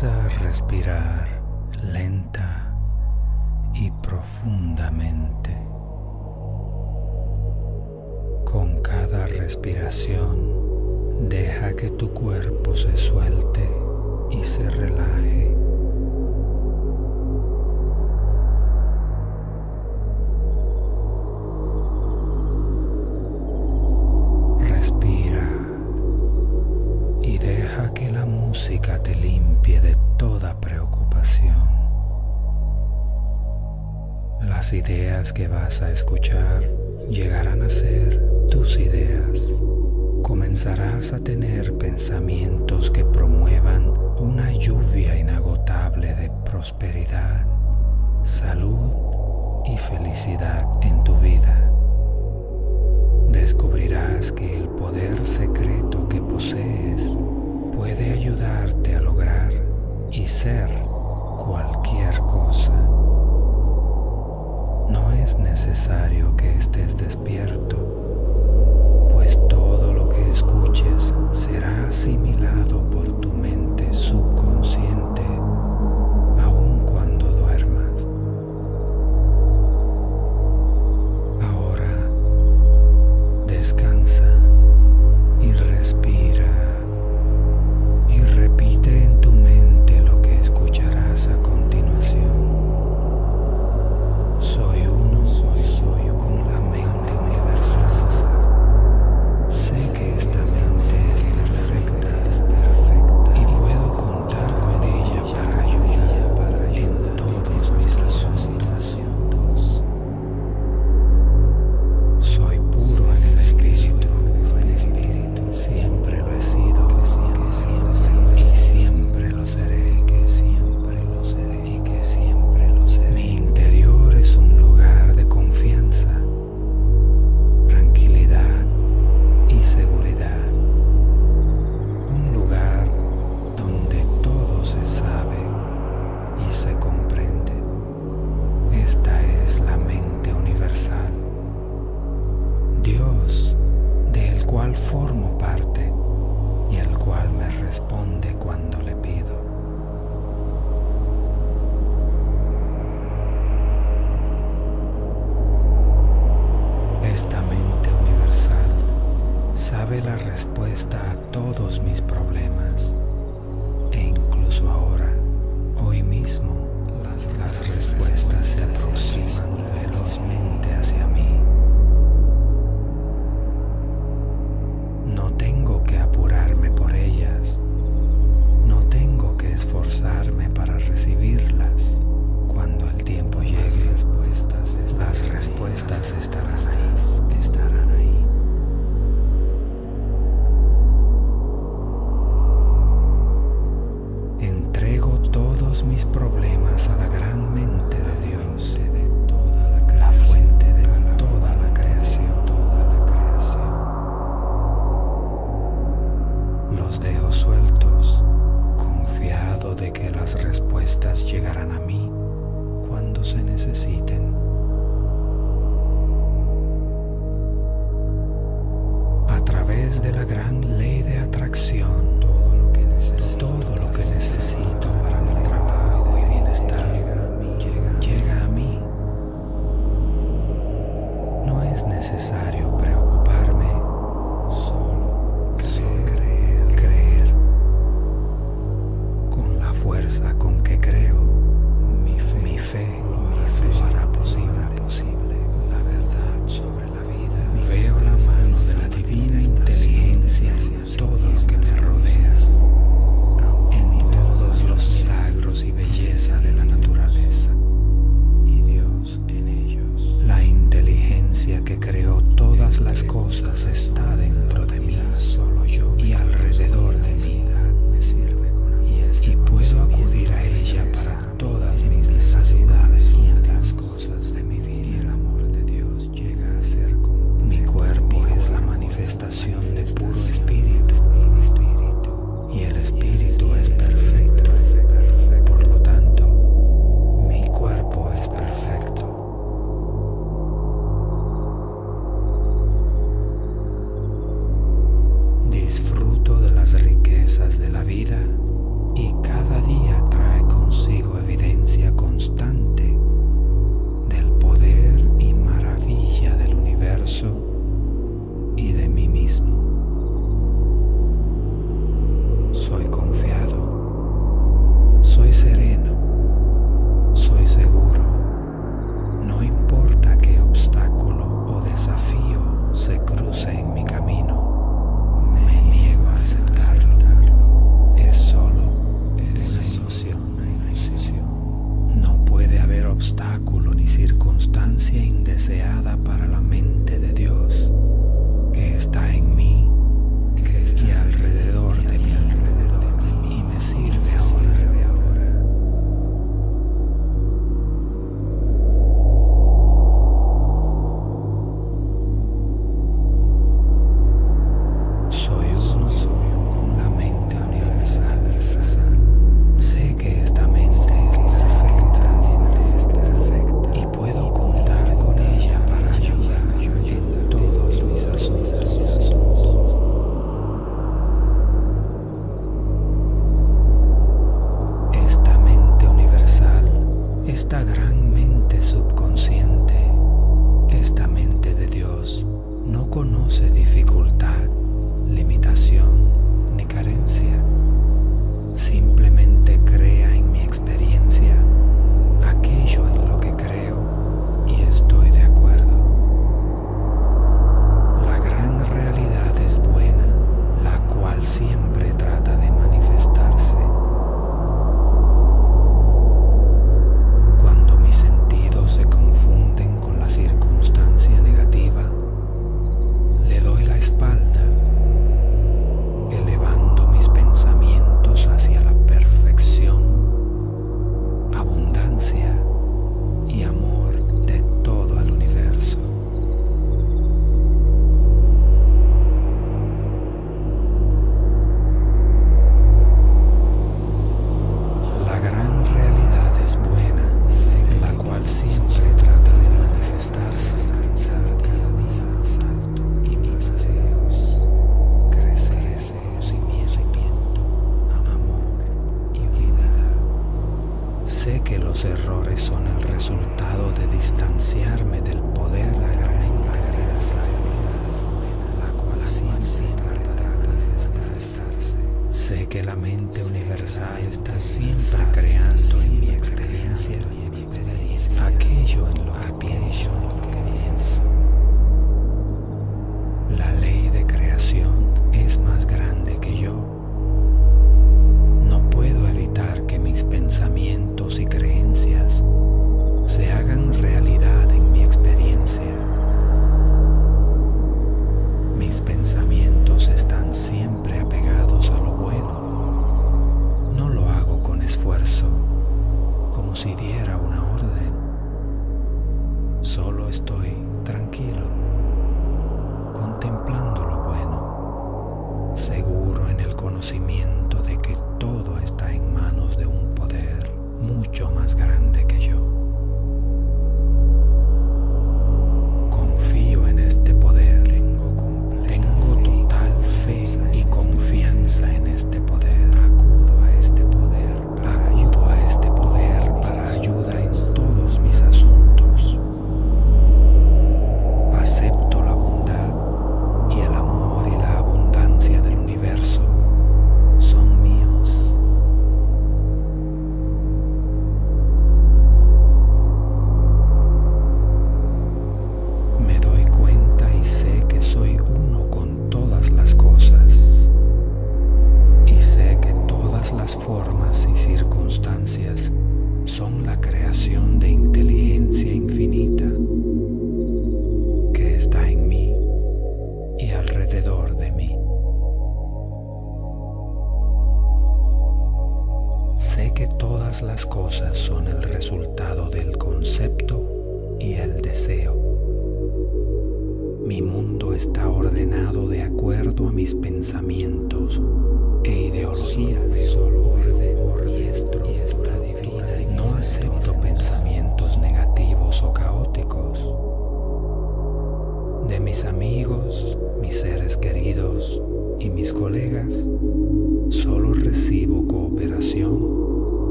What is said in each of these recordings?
Comienza a respirar lenta y profundamente. Con cada respiración deja que tu cuerpo se suelte y se relaje. escuchar llegarán a ser tus ideas. Comenzarás a tener pensamientos que promuevan una lluvia inagotable de prosperidad, salud y felicidad en tu vida. Descubrirás que el poder secreto que posees puede ayudarte a lograr y ser cualquier cosa no es necesario que estés despierto, pues todo lo que escuches será asimilado por tu mente subconsciente.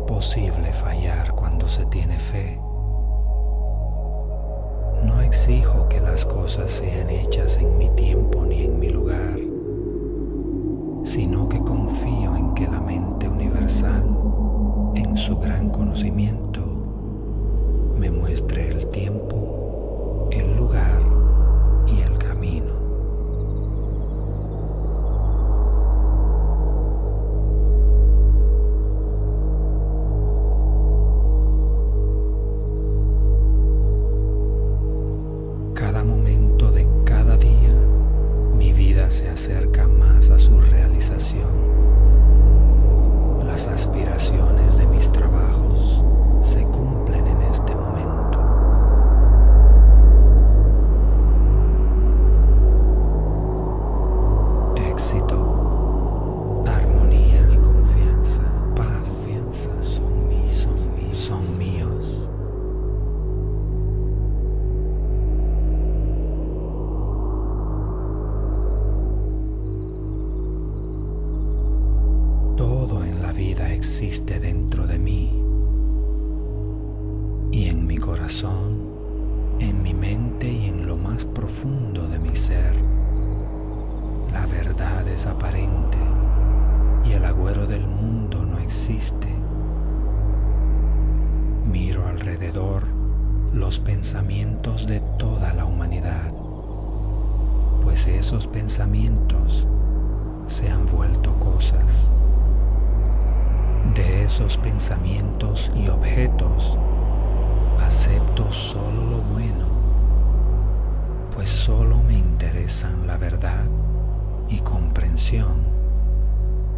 imposible fallar cuando se tiene fe. No exijo que las cosas sean hechas en mi tiempo ni en mi lugar, sino que confío en que la mente universal, en su gran conocimiento, me muestre el tiempo, el lugar y el camino.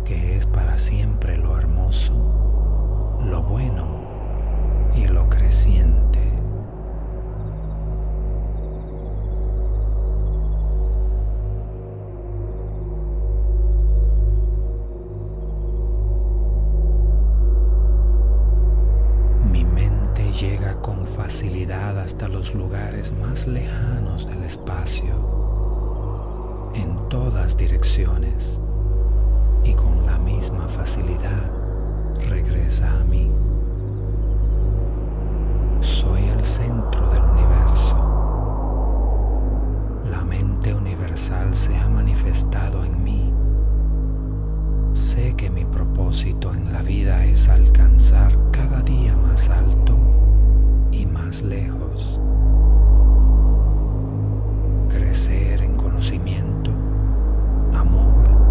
Que es para siempre lo hermoso, lo bueno y lo creciente. Mi mente llega con facilidad hasta los lugares más lejanos del espacio en todas direcciones y con la misma facilidad regresa a mí. Soy el centro del universo. La mente universal se ha manifestado en mí. Sé que mi propósito en la vida es alcanzar cada día más alto y más lejos. Crecer en conocimiento, amor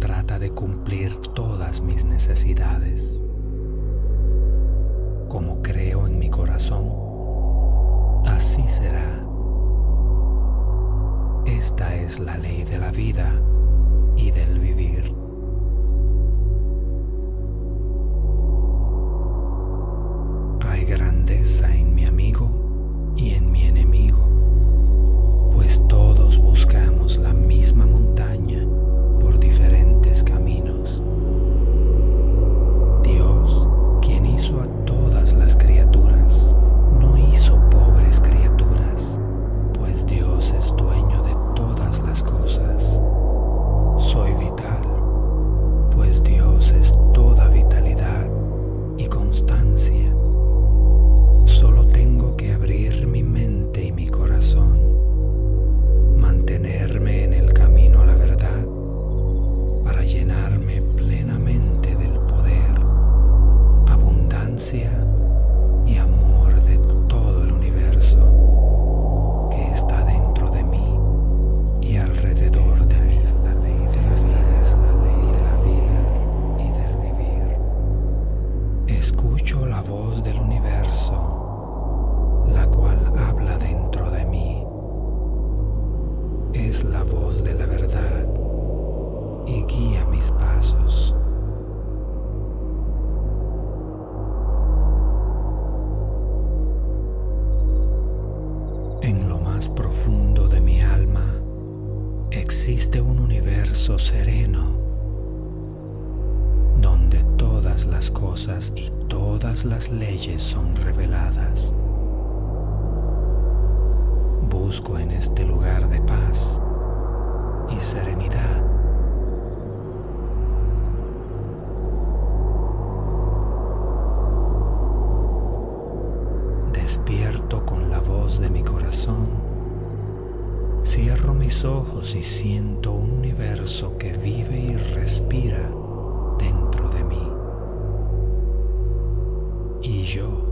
trata de cumplir todas mis necesidades. Como creo en mi corazón, así será. Esta es la ley de la vida y del vivir. Busco en este lugar de paz y serenidad. Despierto con la voz de mi corazón. Cierro mis ojos y siento un universo que vive y respira dentro de mí. Y yo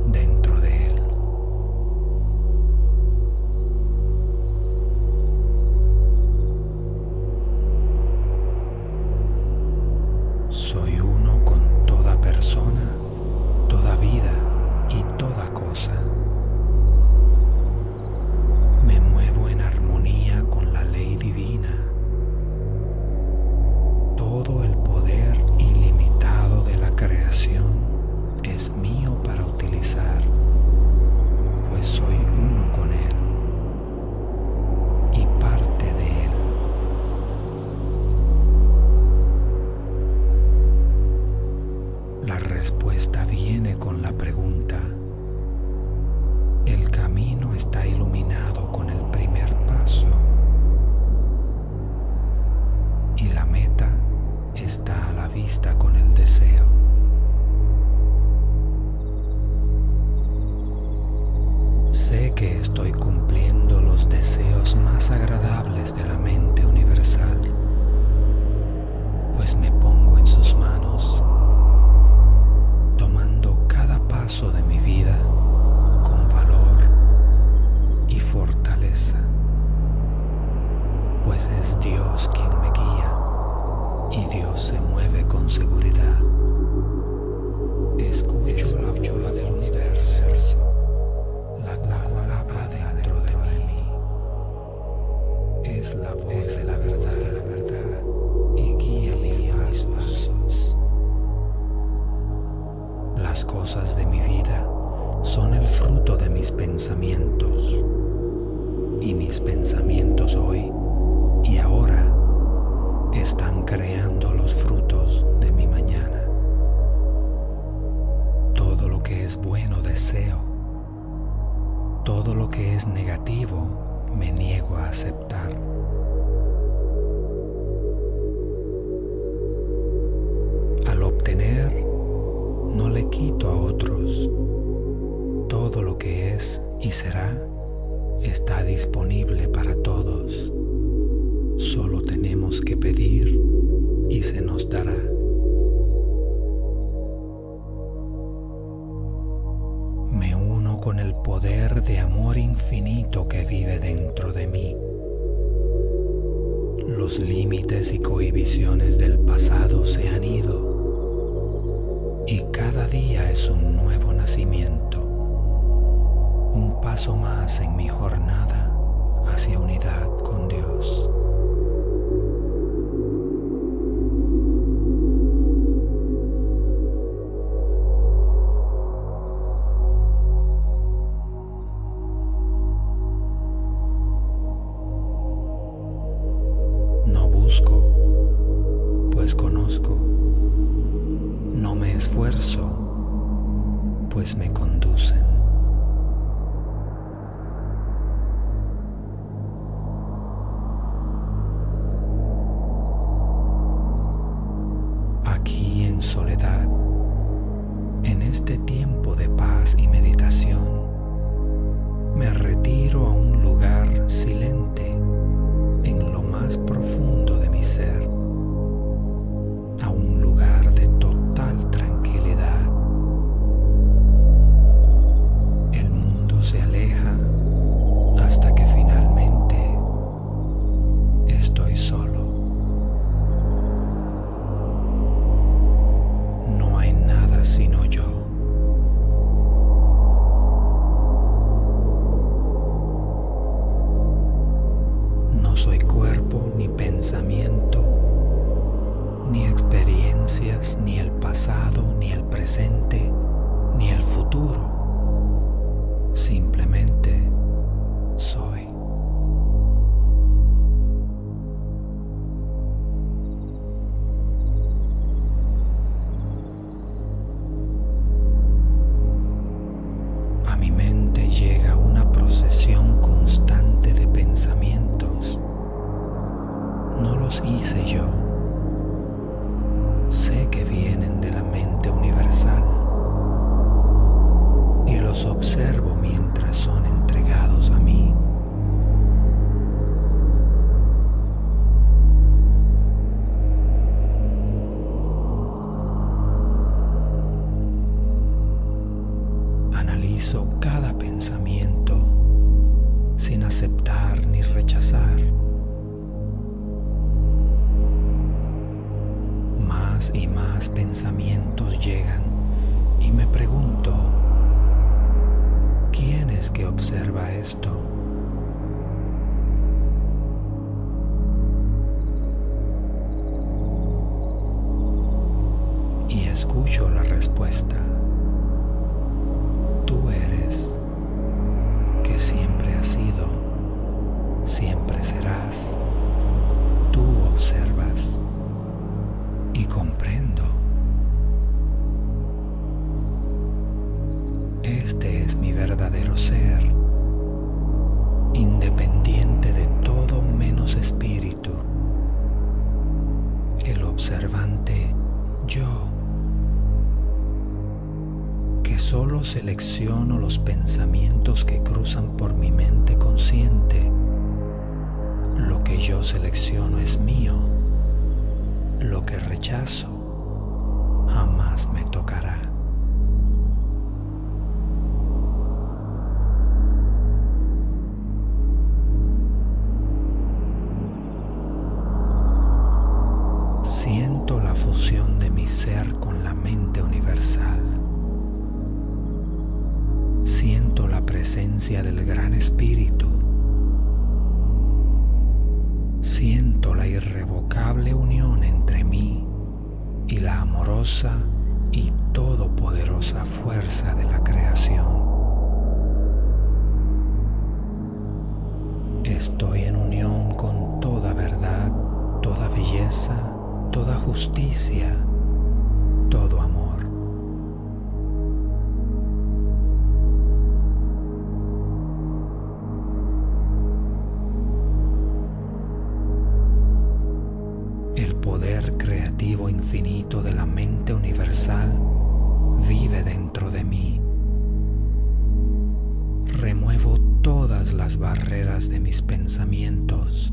soledad, en este tiempo de paz y meditación, me retiro a un lugar silente en lo más profundo de mi ser, a un vez que observa esto, y escucho la respuesta. De la mente universal vive dentro de mí. Remuevo todas las barreras de mis pensamientos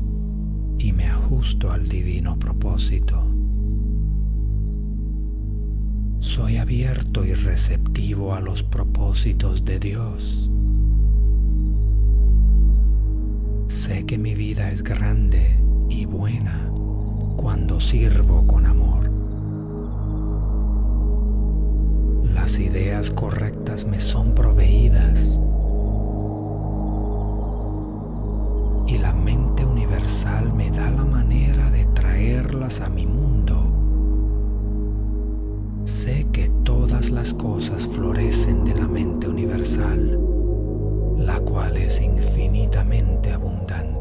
y me ajusto al divino propósito. Soy abierto y receptivo a los propósitos de Dios. Sé que mi vida es grande y buena cuando sirvo con amor. Ideas correctas me son proveídas y la mente universal me da la manera de traerlas a mi mundo. Sé que todas las cosas florecen de la mente universal, la cual es infinitamente abundante.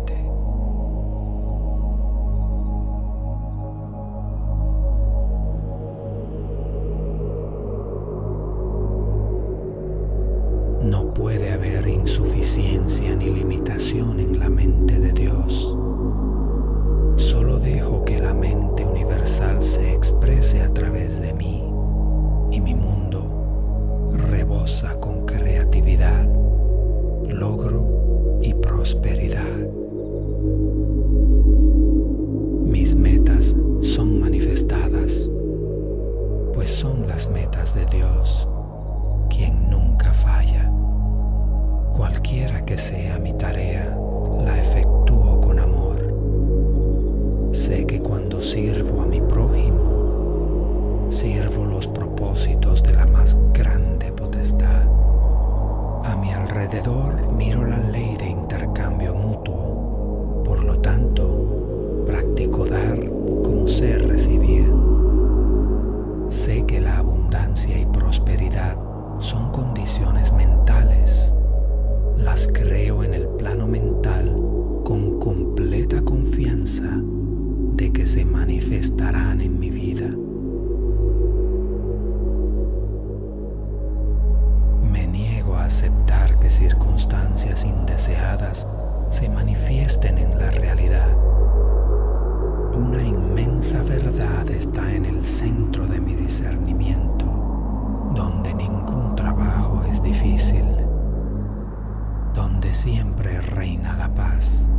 Siempre reina la paz,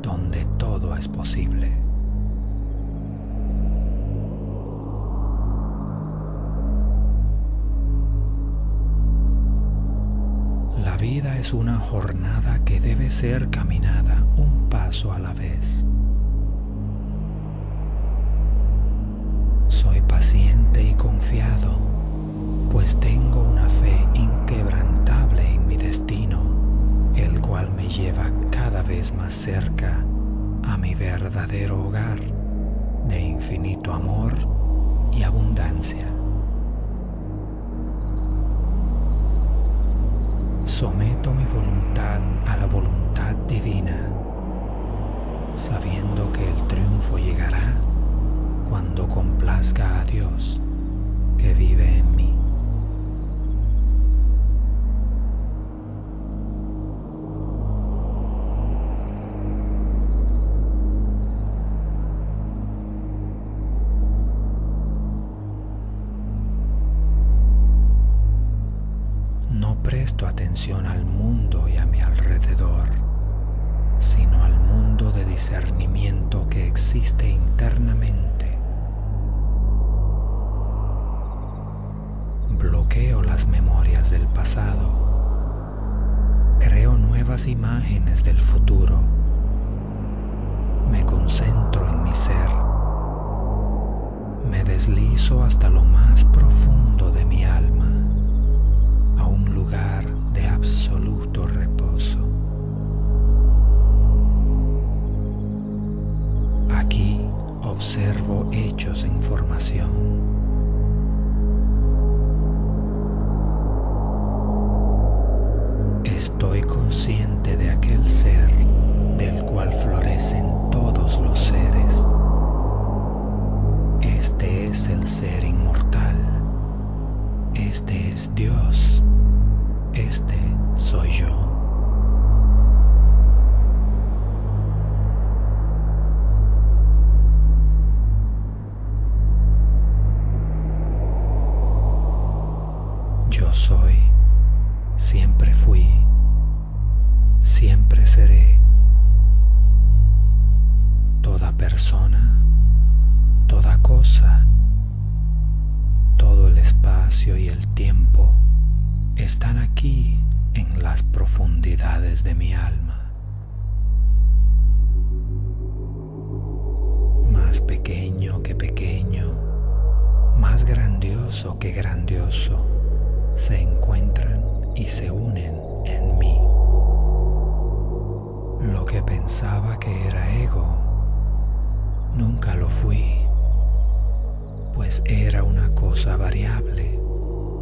donde todo es posible. La vida es una jornada que debe ser caminada un paso a la vez. Soy paciente y confiado, pues tengo una fe inquebrantable en mi destino el cual me lleva cada vez más cerca a mi verdadero hogar de infinito amor y abundancia. Someto mi voluntad a la voluntad divina, sabiendo que el triunfo llegará cuando complazca a Dios que vive en mí. presto atención al mundo y a mi alrededor, sino al mundo de discernimiento que existe internamente. Bloqueo las memorias del pasado. Creo nuevas imágenes del futuro. Me concentro en mi ser. Me deslizo hasta lo más profundo de mi alma a un lugar de absoluto reposo. Aquí observo hechos en formación. Estoy consciente de aquel ser del cual florecen todos los seres. Este es el ser inmortal. Este es Dios. Este soy yo. Se encuentran y se unen en mí. Lo que pensaba que era ego, nunca lo fui, pues era una cosa variable,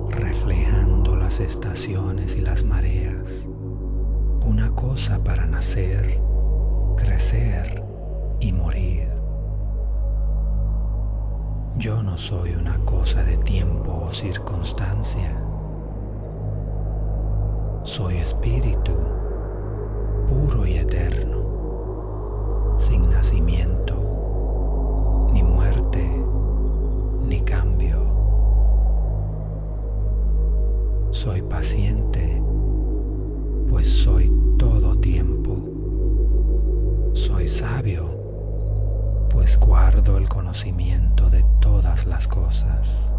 reflejando las estaciones y las mareas, una cosa para nacer, crecer y morir. Yo no soy una cosa de tiempo o circunstancia soy espíritu puro y eterno, sin nacimiento, ni muerte, ni cambio. Soy paciente, pues soy todo tiempo. Soy sabio, pues guardo el conocimiento de todas las cosas.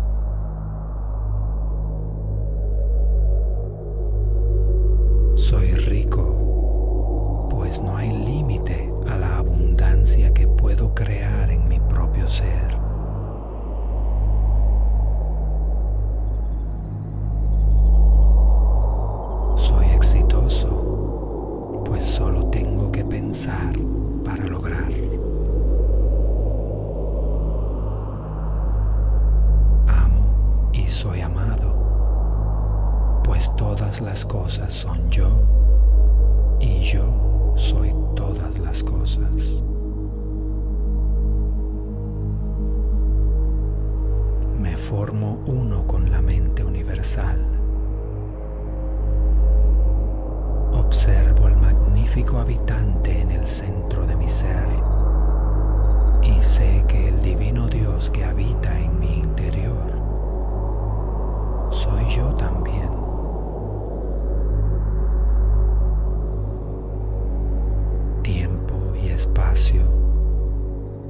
Espacio,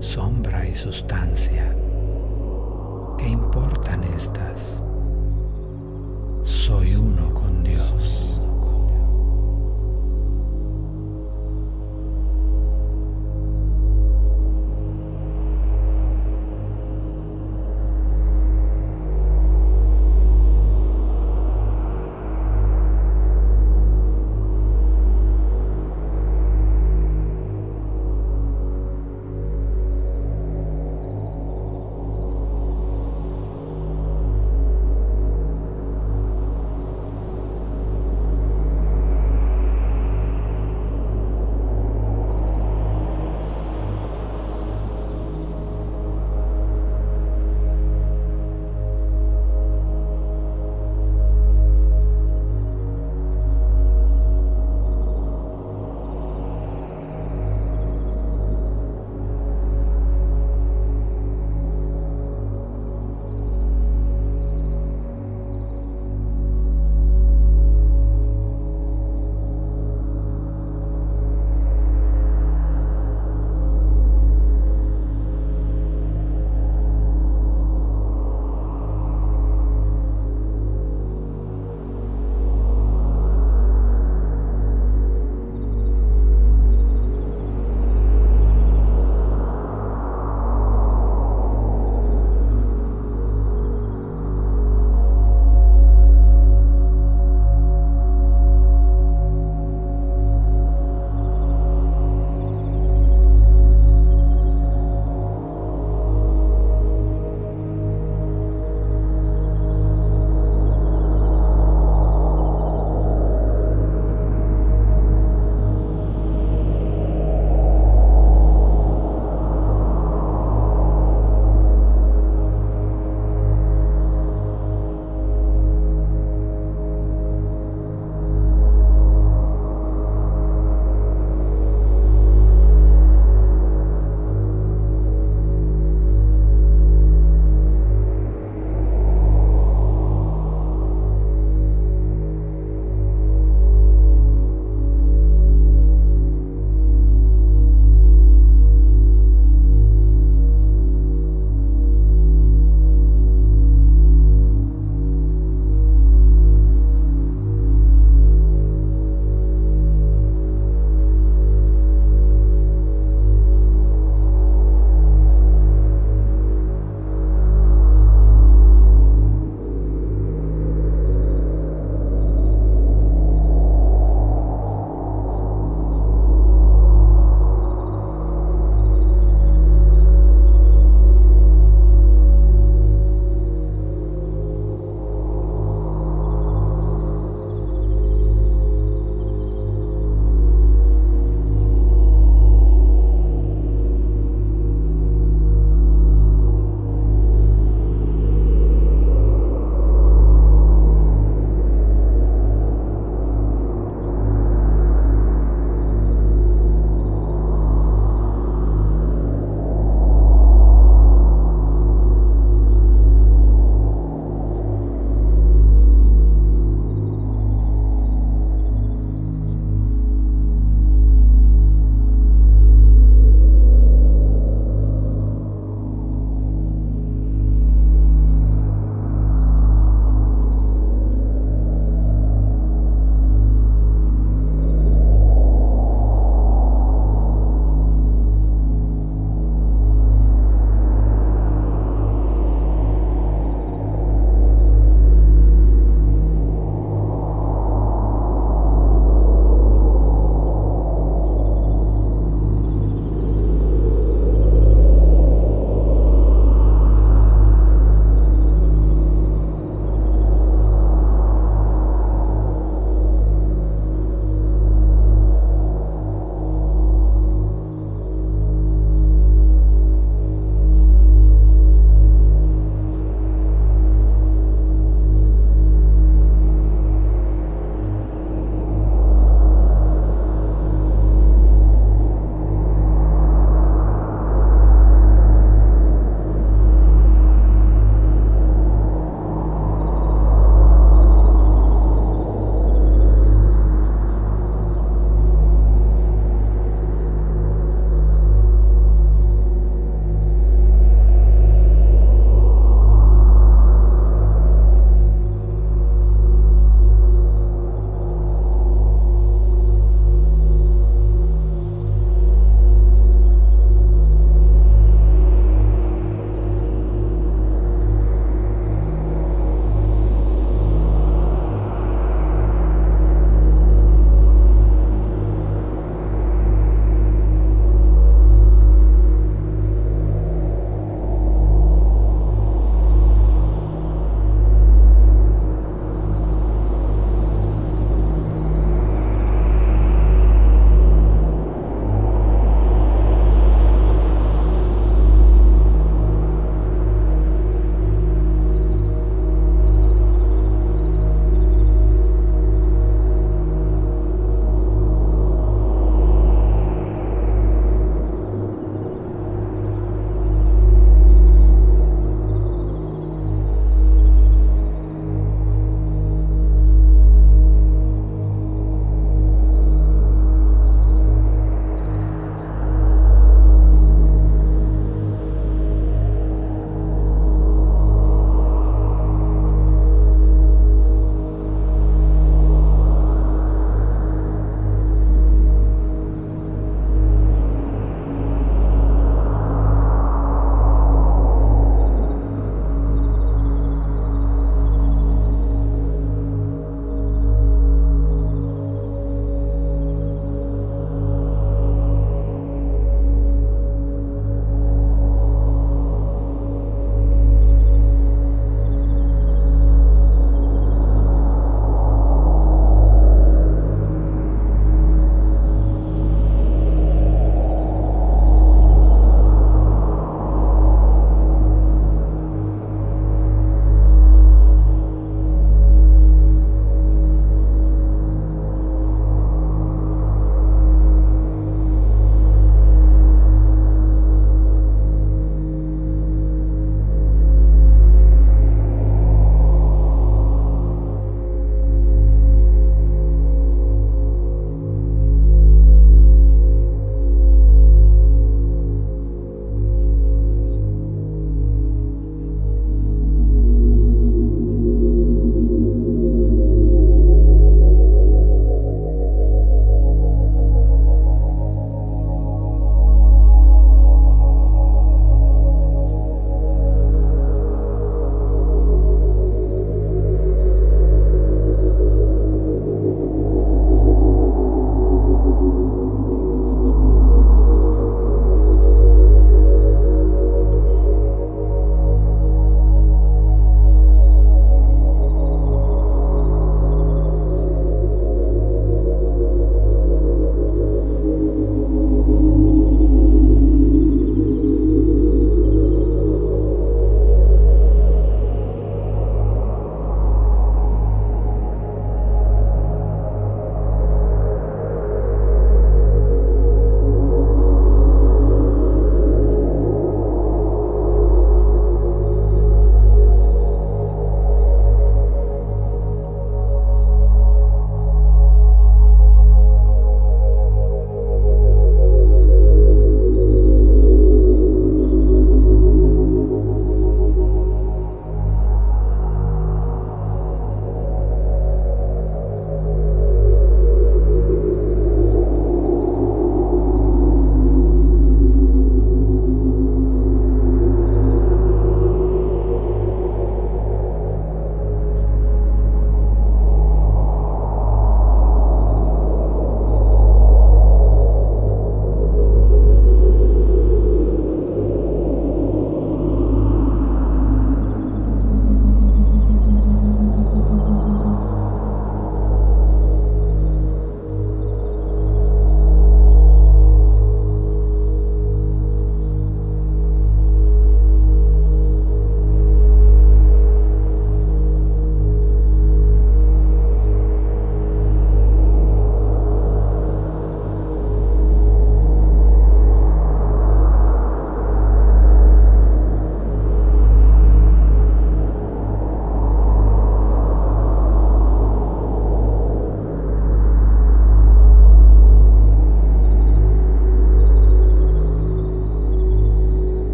sombra y sustancia. ¿Qué importan estas? Soy uno con Dios.